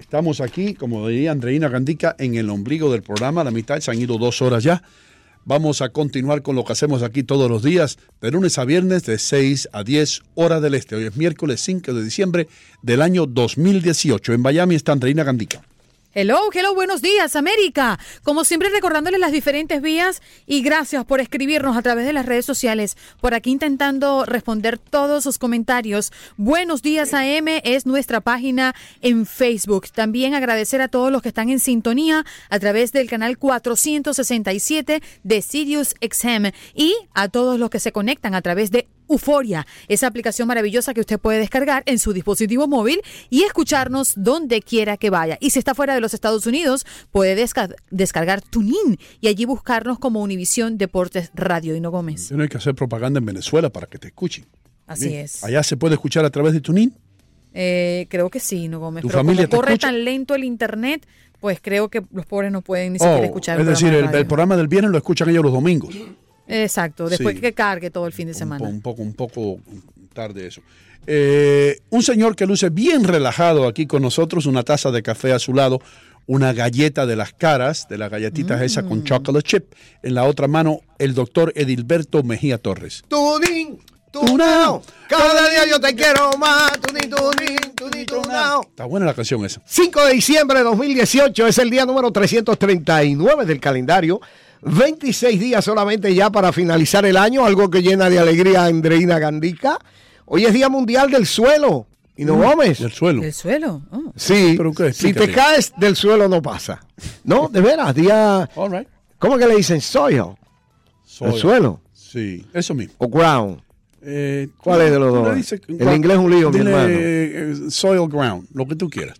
Estamos aquí, como diría Andreina Gandica, en el ombligo del programa, la mitad, se han ido dos horas ya. Vamos a continuar con lo que hacemos aquí todos los días, de lunes a viernes, de 6 a 10 horas del este. Hoy es miércoles 5 de diciembre del año 2018. En Miami está Andreina Gandica. Hello, hello, buenos días, América. Como siempre, recordándoles las diferentes vías y gracias por escribirnos a través de las redes sociales. Por aquí intentando responder todos sus comentarios. Buenos días, AM es nuestra página en Facebook. También agradecer a todos los que están en sintonía a través del canal 467 de Sirius XM y a todos los que se conectan a través de Euforia, esa aplicación maravillosa que usted puede descargar en su dispositivo móvil y escucharnos donde quiera que vaya. Y si está fuera de los Estados Unidos, puede desca descargar TuneIn y allí buscarnos como Univisión Deportes Radio. Hino Gómez. No hay que hacer propaganda en Venezuela para que te escuchen. Así Bien. es. Allá se puede escuchar a través de TuneIn. Eh, creo que sí, no Gómez. ¿Tu Pero familia como te corre escucha? tan lento el internet, pues creo que los pobres no pueden ni siquiera Oh, escuchar es el decir, de el, el programa del viernes lo escuchan ellos los domingos. Exacto, después Sí. que cargue todo el fin de semana. Un poco, un poco tarde eso. Eh, un señor que luce bien relajado aquí con nosotros, una taza de café a su lado, una galleta de las caras, de las galletitas esa Mm. con chocolate chip. En la otra mano, el doctor Edilberto Mejía Torres. Tuning, tunao. Cada día yo te quiero más. Tuning, tuning, tuning, tunao. Está buena la canción esa. 5 de diciembre de 2018 es el día número 339 del calendario. 26 días solamente ya para finalizar el año, algo que llena de alegría a Andreina Gandica. Hoy es Día Mundial del Suelo. ¿Y no Gómez? Del suelo. ¿El suelo? Oh. Sí, ¿Pero qué? si te caes del suelo no pasa. No, de veras, día... All right. ¿Cómo que le dicen soil? Soil. ¿El suelo? Sí, eso mismo. ¿O ground? Eh, ¿Cuál es de los dos? dice- El inglés es un lío, mi hermano. eh, soil ground, lo que tú quieras.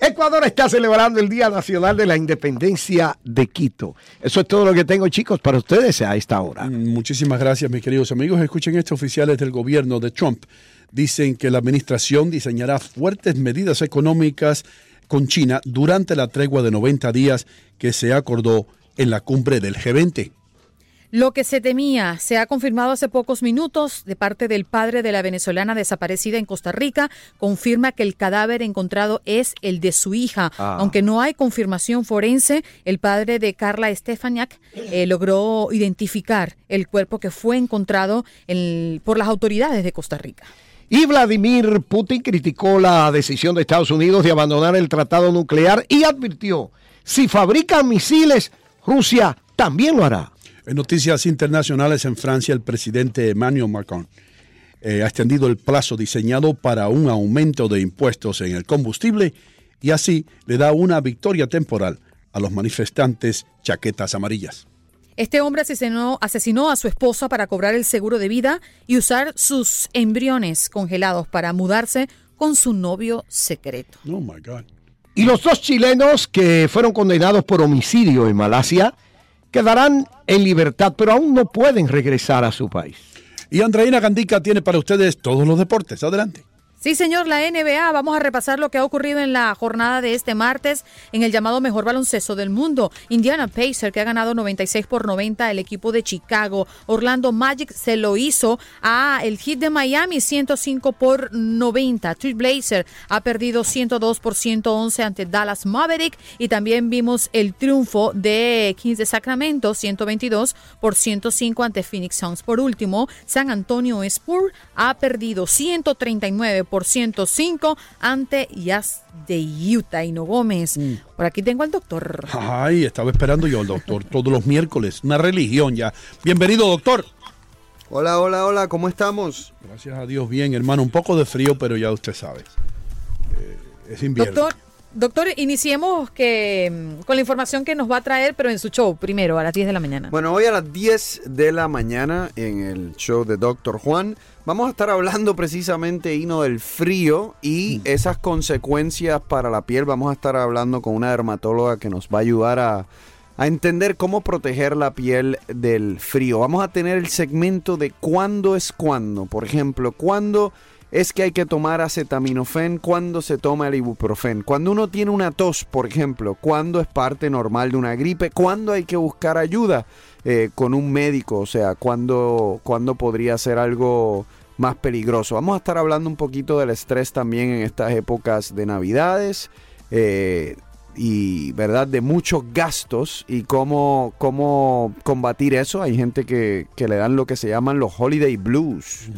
Ecuador está celebrando el Día Nacional de la Independencia de Quito. Eso es todo lo que tengo, chicos, para ustedes a esta hora. Mm, Muchísimas gracias, mis queridos amigos. Escuchen esto, oficiales del gobierno de Trump. Dicen que la administración diseñará fuertes medidas económicas con China durante la tregua de 90 días que se acordó en la cumbre del G20. Lo que se temía se ha confirmado hace pocos minutos de parte del padre de la venezolana desaparecida en Costa Rica. Confirma que el cadáver encontrado es el de su hija. Ah. Aunque no hay confirmación forense, el padre de Carla Estefaniak eh, logró identificar el cuerpo que fue encontrado en- por las autoridades de Costa Rica. Y Vladimir Putin criticó la decisión de Estados Unidos de abandonar el tratado nuclear y advirtió, si fabrican misiles, Rusia también lo hará. En noticias internacionales en Francia, el presidente Emmanuel Macron eh, ha extendido el plazo diseñado para un aumento de impuestos en el combustible y así le da una victoria temporal a los manifestantes chaquetas amarillas. Este hombre asesinó, asesinó, a su esposa para cobrar el seguro de vida y usar sus embriones congelados para mudarse con su novio secreto. Oh my God. Y los dos chilenos que fueron condenados por homicidio en Malasia quedarán en libertad, pero aún no pueden regresar a su país. Y Andreina Gandica tiene para ustedes todos los deportes. Adelante. Sí, señor, la NBA. Vamos a repasar lo que ha ocurrido en la jornada de este martes en el llamado mejor baloncesto del mundo. Indiana Pacer, que ha ganado 96 por 90 el equipo de Chicago. Orlando Magic se lo hizo a el Heat de Miami 105 por 90. Trish Blazer ha perdido 102 por 111 ante Dallas Maverick. Y también vimos el triunfo de Kings de Sacramento 122 por 105 ante Phoenix Suns. Por último, San Antonio Spurs ha perdido 139 por 105 ante Jazz de Utah. Hino Gómez. Por aquí tengo al doctor. Ay, estaba esperando yo, doctor, todos los miércoles. Una religión ya. Bienvenido, doctor. Hola, hola, hola, ¿cómo estamos? Gracias a Dios, bien, hermano. Un poco de frío, pero ya usted sabe. Eh, es invierno. Doctor, doctor, iniciemos que, mm, con la información que nos va a traer, pero en su show primero, a las 10 de la mañana. Bueno, hoy a las 10 de la mañana en el show de Doctor Juan vamos a estar hablando precisamente, Hino, del frío y esas consecuencias para la piel. Vamos a estar hablando con una dermatóloga que nos va a ayudar a, a entender cómo proteger la piel del frío. Vamos a tener el segmento de cuándo es cuándo. Por ejemplo, cuándo es que hay que tomar acetaminofén, cuándo se toma el ibuprofen. Cuando uno tiene una tos, por ejemplo, cuándo es parte normal de una gripe, cuándo hay que buscar ayuda eh, con un médico, o sea, cuándo, cuándo podría ser algo más peligroso. Vamos a estar hablando un poquito del estrés también en estas épocas de Navidades. eh, y verdad de muchos gastos y cómo, cómo combatir eso. Hay gente que, que le dan lo que se llaman los holiday blues.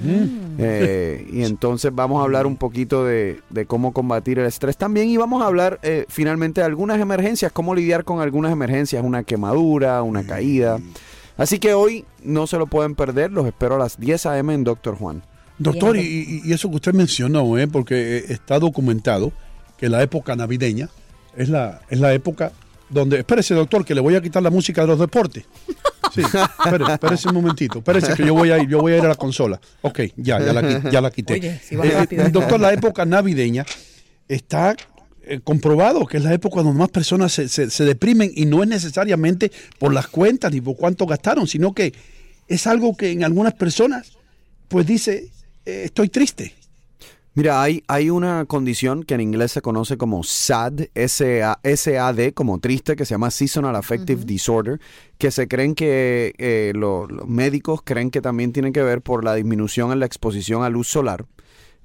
Eh, y entonces vamos a hablar un poquito de, de cómo combatir el estrés también y vamos a hablar eh, finalmente de algunas emergencias, cómo lidiar con algunas emergencias, una quemadura, una caída. Así que hoy no se lo pueden perder, los espero a las 10 a.m. en Doctor Juan. Doctor, y, y- y eso que usted mencionó, ¿eh? porque eh, está documentado que la época navideña es la, es la época donde... Espérese, doctor, que le voy a quitar la música de los deportes. Sí, espere, espérese un momentito. Espérese que yo voy a ir, yo voy a ir a la consola. Ok, ya, ya la, ya la quité. Oye, si Eh, doctor, la época navideña está eh, comprobado que es la época donde más personas se, se- se deprimen y no es necesariamente por las cuentas ni por cuánto gastaron, sino que es algo que en algunas personas pues dice, eh, estoy triste. Mira, hay, hay una condición que en inglés se conoce como SAD, S-A- SAD, como triste, que se llama Seasonal Affective Disorder, que se creen que eh, lo- los médicos creen que también tiene que ver por la disminución en la exposición a luz solar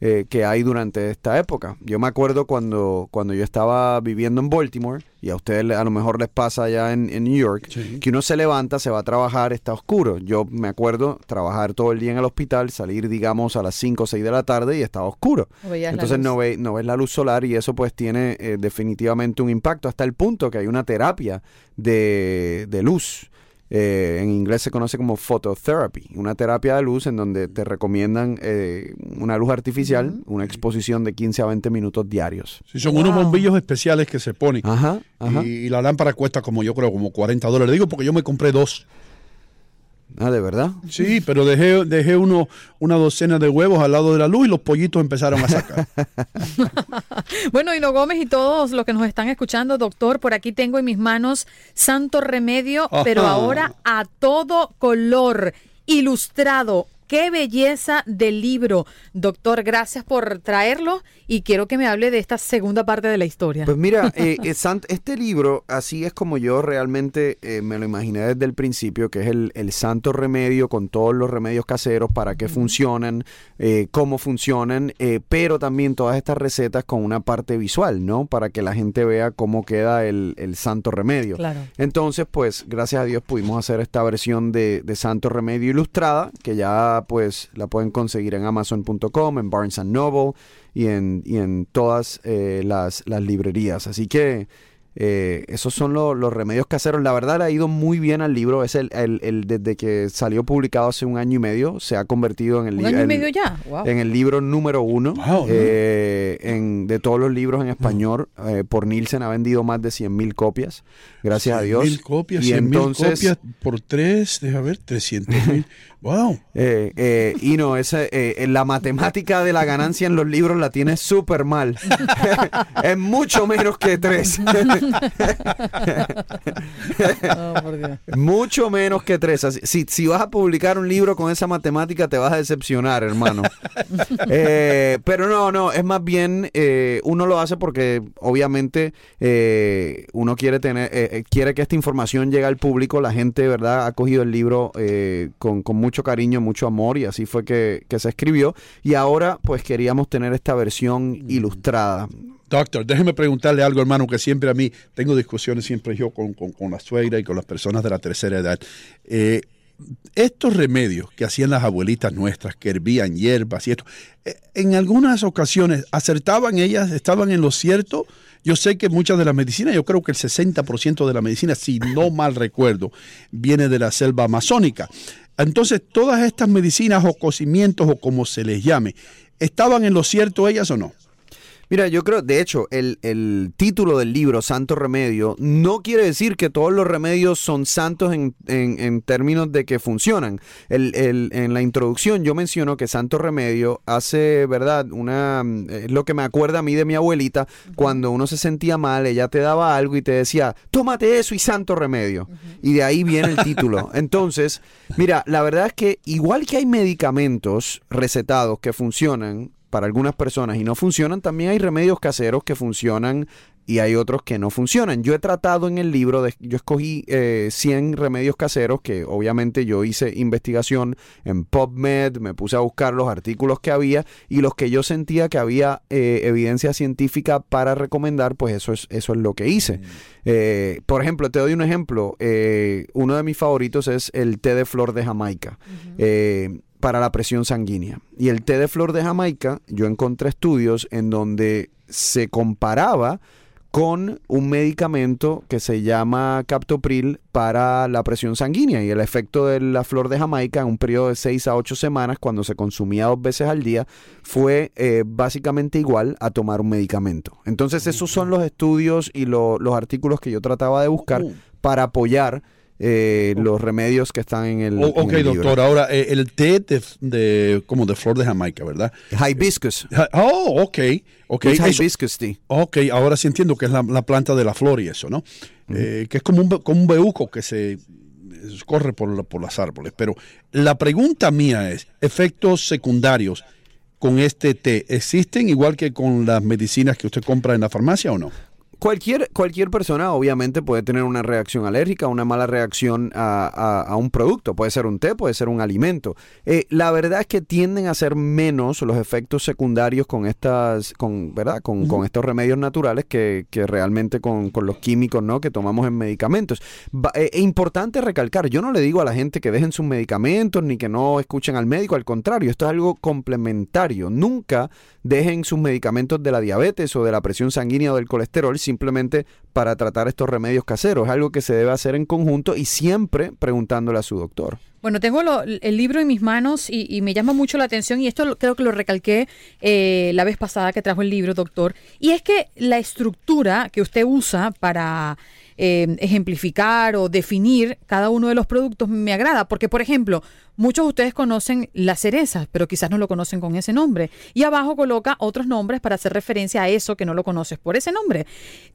eh, que hay durante esta época. Yo me acuerdo cuando, cuando yo estaba viviendo en Baltimore, y a ustedes a lo mejor les pasa allá en, en New York, que uno se levanta, se va a trabajar, está oscuro. Yo me acuerdo trabajar todo el día en el hospital, salir digamos a las 5 o 6 de la tarde y estaba oscuro. Veías Entonces no, ve, no ves la luz solar y eso pues tiene eh, definitivamente un impacto hasta el punto que hay una terapia de, de luz. Eh, en inglés se conoce como phototherapy, una terapia de luz en donde te recomiendan eh, una luz artificial, una exposición de 15 a 20 minutos diarios. Sí, son unos bombillos especiales que se ponen. Ajá, ajá. Y, y la lámpara cuesta como yo creo, como 40 dólares. Digo porque yo me compré dos. Ah, ¿de verdad? Sí, pero dejé, dejé uno, una docena de huevos al lado de la luz y los pollitos empezaron a sacar. Bueno, Hino Gómez y todos los que nos están escuchando, doctor, por aquí tengo en mis manos Santo Remedio, pero ahora a todo color, ilustrado. Qué belleza del libro. Doctor, gracias por traerlo y quiero que me hable de esta segunda parte de la historia. Pues mira, eh, eh, Sant- este libro, así es como yo realmente eh, me lo imaginé desde el principio, que es el, el santo remedio con todos los remedios caseros para qué funcionan, eh, cómo funcionan, eh, pero también todas estas recetas con una parte visual, ¿no? Para que la gente vea cómo queda el, el santo remedio. Claro. Entonces, pues, gracias a Dios pudimos hacer esta versión de, de Santo Remedio Ilustrada, que ya pues la pueden conseguir en amazon.com, en Barnes Noble y en, y en todas eh, las, las librerías. Así que eh, esos son lo- los remedios caseros. La verdad, le ha ido muy bien al libro. Es el, el- el- desde que salió publicado hace un año y medio, se ha convertido en el Un li- año y el- medio ya. Wow. en el libro número uno eh, en- de todos los libros en español. eh, por Nielsen ha vendido más de 100 mil copias, gracias a Dios. Mil copias, y entonces, copias por tres, deja ver, 300 mil. Wow. eh, eh, y no, ese, eh, la matemática de la ganancia en los libros la tiene súper mal. es mucho menos que tres. Mucho menos que tres. Así- Si, si vas a publicar un libro con esa matemática, te vas a decepcionar, hermano. Eh, pero no, no, es más bien, eh, uno lo hace porque obviamente eh, uno quiere tener, eh, eh, quiere que esta información llegue al público. La gente, ¿verdad? Ha cogido el libro eh, con, con mucho cariño, mucho amor y así fue que, que se escribió. Y ahora, pues queríamos tener esta versión ilustrada. Doctor, déjeme preguntarle algo, hermano, que siempre a mí tengo discusiones siempre yo con, con- con la suegra y con las personas de la tercera edad. Eh, estos remedios que hacían las abuelitas nuestras, que hervían hierbas y esto, eh, en algunas ocasiones acertaban ellas, estaban en lo cierto. Yo sé que muchas de las medicinas, yo creo que el 60% de la medicina, si no mal recuerdo, viene de la selva amazónica. Entonces, todas estas medicinas o cocimientos o como se les llame, ¿estaban en lo cierto ellas o no? Mira, yo creo, de hecho, el, el título del libro, Santo Remedio, no quiere decir que todos los remedios son santos en, en- en términos de que funcionan. El- el- en la introducción yo menciono que Santo Remedio hace, ¿verdad? Una, es lo que me acuerda a mí de mi abuelita, cuando uno se sentía mal, ella te daba algo y te decía, tómate eso y Santo Remedio. Y de ahí viene el título. Entonces, mira, la verdad es que igual que hay medicamentos recetados que funcionan, para algunas personas y no funcionan, también hay remedios caseros que funcionan y hay otros que no funcionan. Yo he tratado en el libro, de, yo escogí eh, 100 remedios caseros que obviamente yo hice investigación en PubMed, me puse a buscar los artículos que había y los que yo sentía que había eh, evidencia científica para recomendar, pues eso es, eso es lo que hice. Eh, por ejemplo, te doy un ejemplo. eh, uno de mis favoritos es el té de flor de Jamaica. Eh, para la presión sanguínea. Y el té de flor de Jamaica, yo encontré estudios en donde se comparaba con un medicamento que se llama captopril para la presión sanguínea y el efecto de la flor de Jamaica en un periodo de 6 a 8 semanas cuando se consumía dos veces al día fue eh, básicamente igual a tomar un medicamento. Entonces esos son los estudios y lo- los artículos que yo trataba de buscar Oh. para apoyar eh, los remedios que están en el, en ok, libro. doctor. Ahora, eh, el té de, de- como de flor de Jamaica, ¿verdad? Hibiscus. Oh, ok. ok. It's hibiscus tea. ok, ahora sí entiendo que es la, la planta de la flor y eso, ¿no? Eh, que es como un, como un bejuco que se corre por, la- por los árboles. Pero la pregunta mía es, ¿efectos secundarios con este té existen igual que con las medicinas que usted compra en la farmacia o no? Cualquier, cualquier persona obviamente puede tener una reacción alérgica, una mala reacción a, a- a un producto. Puede ser un té, puede ser un alimento. Eh, la verdad es que tienden a ser menos los efectos secundarios con estas, con, ¿verdad? Con, con estos remedios naturales que, que realmente con, con los químicos ¿no? que tomamos en medicamentos. Va- eh, Es importante recalcar, yo no le digo a la gente que dejen sus medicamentos ni que no escuchen al médico, al contrario, esto es algo complementario. Nunca dejen sus medicamentos de la diabetes o de la presión sanguínea o del colesterol simplemente para tratar estos remedios caseros. Algo que se debe hacer en conjunto y siempre preguntándole a su doctor. Bueno, tengo el libro en mis manos y, me llama mucho la atención y esto creo que lo recalqué eh, la vez pasada que trajo el libro, doctor. Y es que la estructura que usted usa para eh, ejemplificar o definir cada uno de los productos me agrada, porque por ejemplo, muchos de ustedes conocen las cerezas, pero quizás no lo conocen con ese nombre. Y abajo coloca otros nombres para hacer referencia a eso que no lo conoces por ese nombre.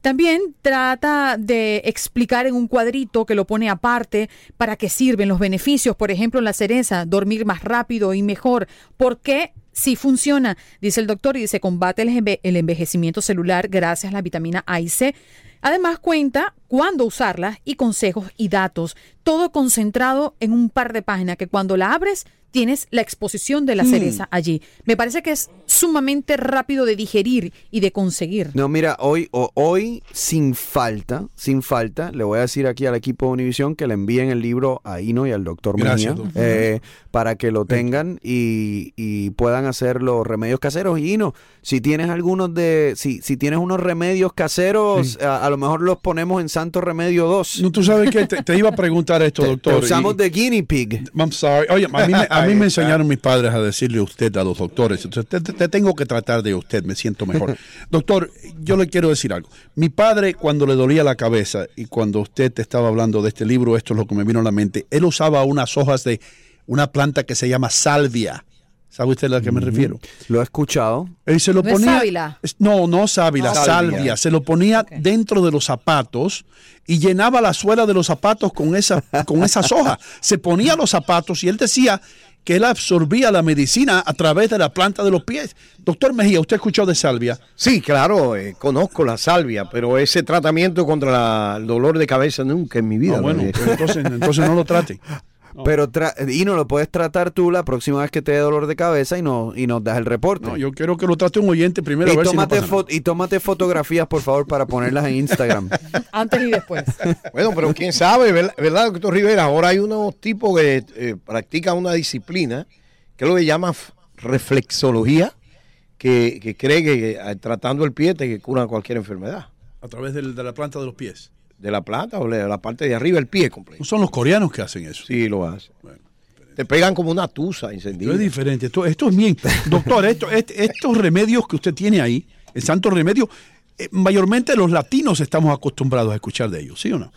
También trata de explicar en un cuadrito que lo pone aparte para qué sirven los beneficios. Por ejemplo, la cereza, dormir más rápido y mejor. ¿Por qué? Sí funciona, dice el doctor, y dice combate el, el envejecimiento celular gracias a la vitamina A y C. Además cuenta cuándo usarlas y consejos y datos, todo concentrado en un par de páginas que cuando la abres tienes la exposición de la Mm. cereza allí. Me parece que es sumamente rápido de digerir y de conseguir. No, mira, hoy, o- hoy sin falta, sin falta, le voy a decir aquí al equipo de Univisión que le envíen el libro a Ino y al doctor Mejía eh, para que lo tengan y, y puedan hacer los remedios caseros. Y Ino, si tienes algunos de, si, si tienes unos remedios caseros, a, a lo mejor los ponemos en Santo Remedio 2. No, tú sabes que te, te iba a preguntar esto, doctor. Te usamos y- de guinea pig. I'm sorry. Oye, a mí, me, a mí me enseñaron mis padres a decirle usted a los doctores. Entonces, te, te- te tengo que tratar de usted, me siento mejor. Doctor, yo le quiero decir algo. Mi padre, cuando le dolía la cabeza y cuando usted te estaba hablando de este libro, esto es lo que me vino a la mente, él usaba unas hojas de una planta que se llama salvia. ¿Sabe usted a la que me refiero? Lo he escuchado. Él se lo ¿No es ponía. sábila? No, no sábila, Ah, salvia. salvia. Se lo ponía dentro de los zapatos y llenaba la suela de los zapatos con, esa, con esas hojas. Se ponía los zapatos y él decía que él absorbía la medicina a través de la planta de los pies. Doctor Mejía, ¿usted escuchó de salvia? Sí, claro, eh, conozco la salvia, pero ese tratamiento contra la- el dolor de cabeza nunca en mi vida. Ah, bueno, entonces, entonces no lo trate. Pero tra- Ino, lo puedes tratar tú la próxima vez que te dé dolor de cabeza y, no, y nos das el reporte. No, yo quiero que lo trate un oyente primero. a y, ver si no pasa nada. y tómate fotografías, por favor, para ponerlas en Instagram. Antes y después. Bueno, pero quién sabe, ¿verdad, doctor Rivera? Ahora hay unos tipos que eh, practican una disciplina que es lo que llaman f- reflexología, que, que cree que eh, tratando el pie te cura cualquier enfermedad. A través del- de la planta de los pies. De la planta o de la parte de arriba, el pie completo. Son los coreanos que hacen eso. Sí, lo hace. Te pegan como una tusa encendida. Esto es diferente. Esto, esto es bien. Doctor, esto, este- estos remedios que usted tiene ahí, el santo remedio, eh, mayormente los latinos estamos acostumbrados a escuchar de ellos, ¿sí o no?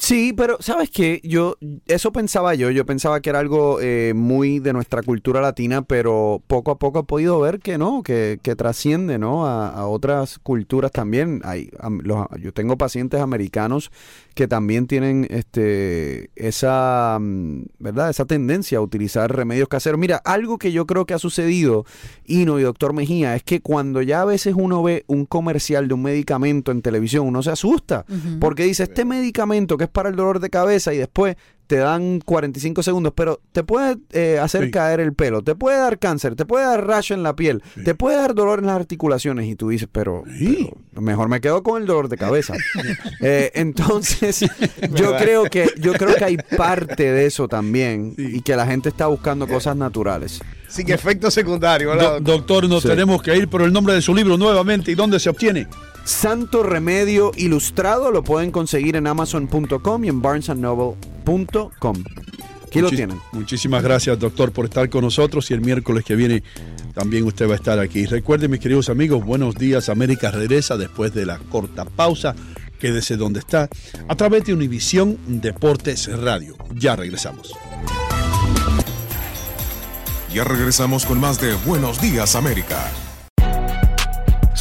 Sí, pero ¿sabes qué? Yo, eso pensaba yo, yo pensaba que era algo eh, muy de nuestra cultura latina, pero poco a poco he podido ver que no, que, que trasciende, ¿no? A, a otras culturas también. Hay, am- los- yo tengo pacientes americanos que también tienen este esa, mm, ¿verdad? Esa tendencia a utilizar remedios caseros. Mira, algo que yo creo que ha sucedido, Ino y doctor Mejía, es que cuando ya a veces uno ve un comercial de un medicamento en televisión, uno se asusta, porque dice, este medicamento que es para el dolor de cabeza y después te dan 45 segundos, pero te puede eh, hacer Sí. caer el pelo, te puede dar cáncer, te puede dar rayo en la piel, te puede dar dolor en las articulaciones y tú dices, pero, Sí. pero mejor me quedo con el dolor de cabeza. Eh, entonces, yo creo que yo creo que hay parte de eso también Sí. y que la gente está buscando cosas naturales. Sin efecto secundario, Do- doctor, nos Sí. tenemos que ir por el nombre de su libro nuevamente. ¿Y dónde se obtiene? Santo Remedio Ilustrado lo pueden conseguir en amazon.com y en barnesandnoble.com. Aquí lo tienen. Muchísimas gracias, doctor, por estar con nosotros y el miércoles que viene también usted va a estar aquí. Recuerden, mis queridos amigos, buenos días. América regresa después de la corta pausa. Quédese donde está a través de Univisión Deportes Radio. Ya regresamos. Ya regresamos con más de Buenos Días América.